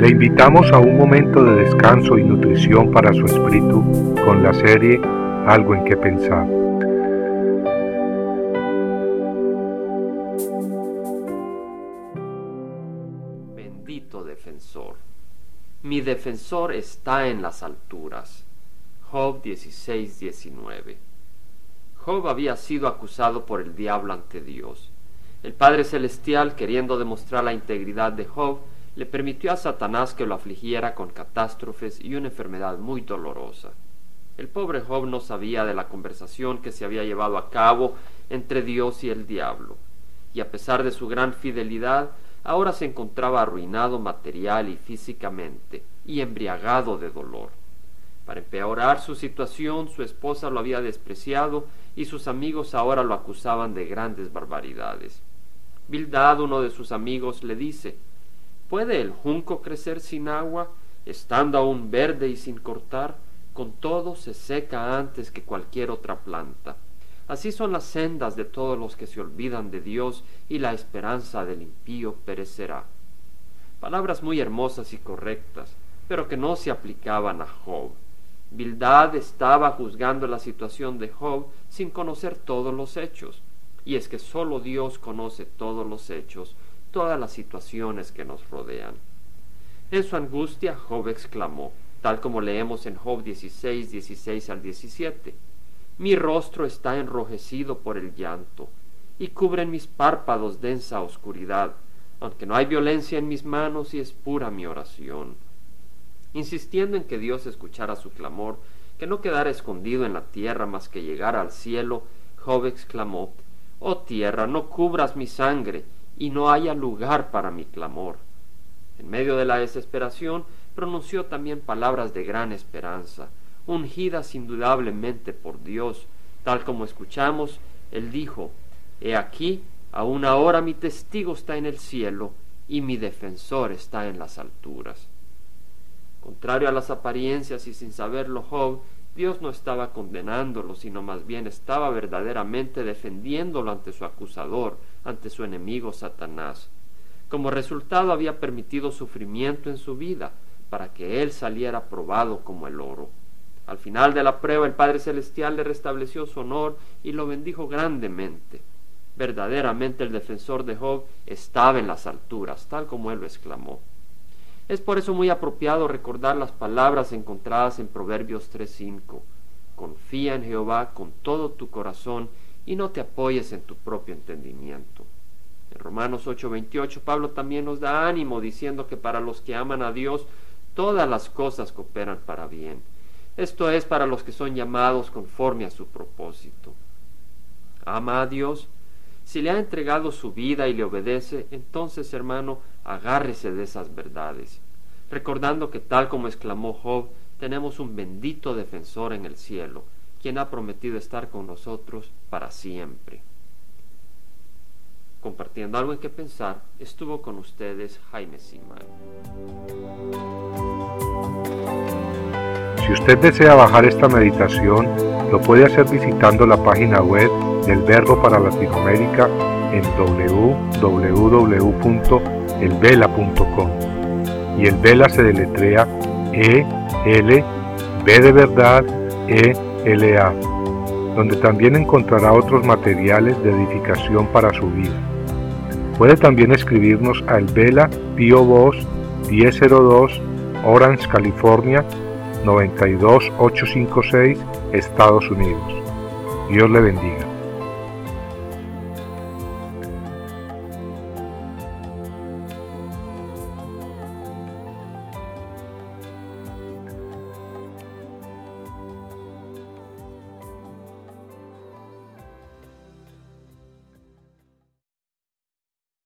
Le invitamos a un momento de descanso y nutrición para su espíritu con la serie Algo en que pensar. Bendito defensor. Mi defensor está en las alturas. Job 16:19. Job había sido acusado por el diablo ante Dios. El Padre Celestial, queriendo demostrar la integridad de Job, le permitió a Satanás que lo afligiera con catástrofes y una enfermedad muy dolorosa. El pobre Job no sabía de la conversación que se había llevado a cabo entre Dios y el diablo, y a pesar de su gran fidelidad, ahora se encontraba arruinado material y físicamente, y embriagado de dolor. Para empeorar su situación, su esposa lo había despreciado y sus amigos ahora lo acusaban de grandes barbaridades. Bildad, uno de sus amigos, le dice ¿Puede el junco crecer sin agua, estando aún verde y sin cortar? Con todo se seca antes que cualquier otra planta. Así son las sendas de todos los que se olvidan de Dios y la esperanza del impío perecerá. Palabras muy hermosas y correctas, pero que no se aplicaban a Job. Bildad estaba juzgando la situación de Job sin conocer todos los hechos. Y es que sólo Dios conoce todos los hechos, todas las situaciones que nos rodean. En su angustia, Job exclamó, tal como leemos en Job 16, 16 al 17, Mi rostro está enrojecido por el llanto, y cubren mis párpados densa oscuridad, aunque no hay violencia en mis manos y es pura mi oración. Insistiendo en que Dios escuchara su clamor, que no quedara escondido en la tierra más que llegara al cielo, Job exclamó, Oh tierra, no cubras mi sangre, y no haya lugar para mi clamor. En medio de la desesperación pronunció también palabras de gran esperanza, ungidas indudablemente por Dios, tal como escuchamos, él dijo, He aquí, aún ahora mi testigo está en el cielo y mi defensor está en las alturas. Contrario a las apariencias y sin saberlo Job, Dios no estaba condenándolo, sino más bien estaba verdaderamente defendiéndolo ante su acusador, ante su enemigo Satanás. Como resultado había permitido sufrimiento en su vida para que él saliera probado como el oro. Al final de la prueba el Padre Celestial le restableció su honor y lo bendijo grandemente. Verdaderamente el defensor de Job estaba en las alturas, tal como él lo exclamó. Es por eso muy apropiado recordar las palabras encontradas en Proverbios 3.5. Confía en Jehová con todo tu corazón y no te apoyes en tu propio entendimiento. En Romanos 8:28 Pablo también nos da ánimo diciendo que para los que aman a Dios todas las cosas cooperan para bien. Esto es para los que son llamados conforme a su propósito. ¿Ama a Dios? Si le ha entregado su vida y le obedece, entonces hermano, agárrese de esas verdades, recordando que tal como exclamó Job, tenemos un bendito defensor en el cielo, quien ha prometido estar con nosotros para siempre. Compartiendo algo en que pensar, estuvo con ustedes Jaime Simán. Si usted desea bajar esta meditación, lo puede hacer visitando la página web del Verbo para Latinoamérica en www.elvela.com. Y el Vela se deletrea E L B de verdad E LA, donde también encontrará otros materiales de edificación para su vida. Puede también escribirnos al Vela Pio Box 1002 Orange, California 92856, Estados Unidos. Dios le bendiga.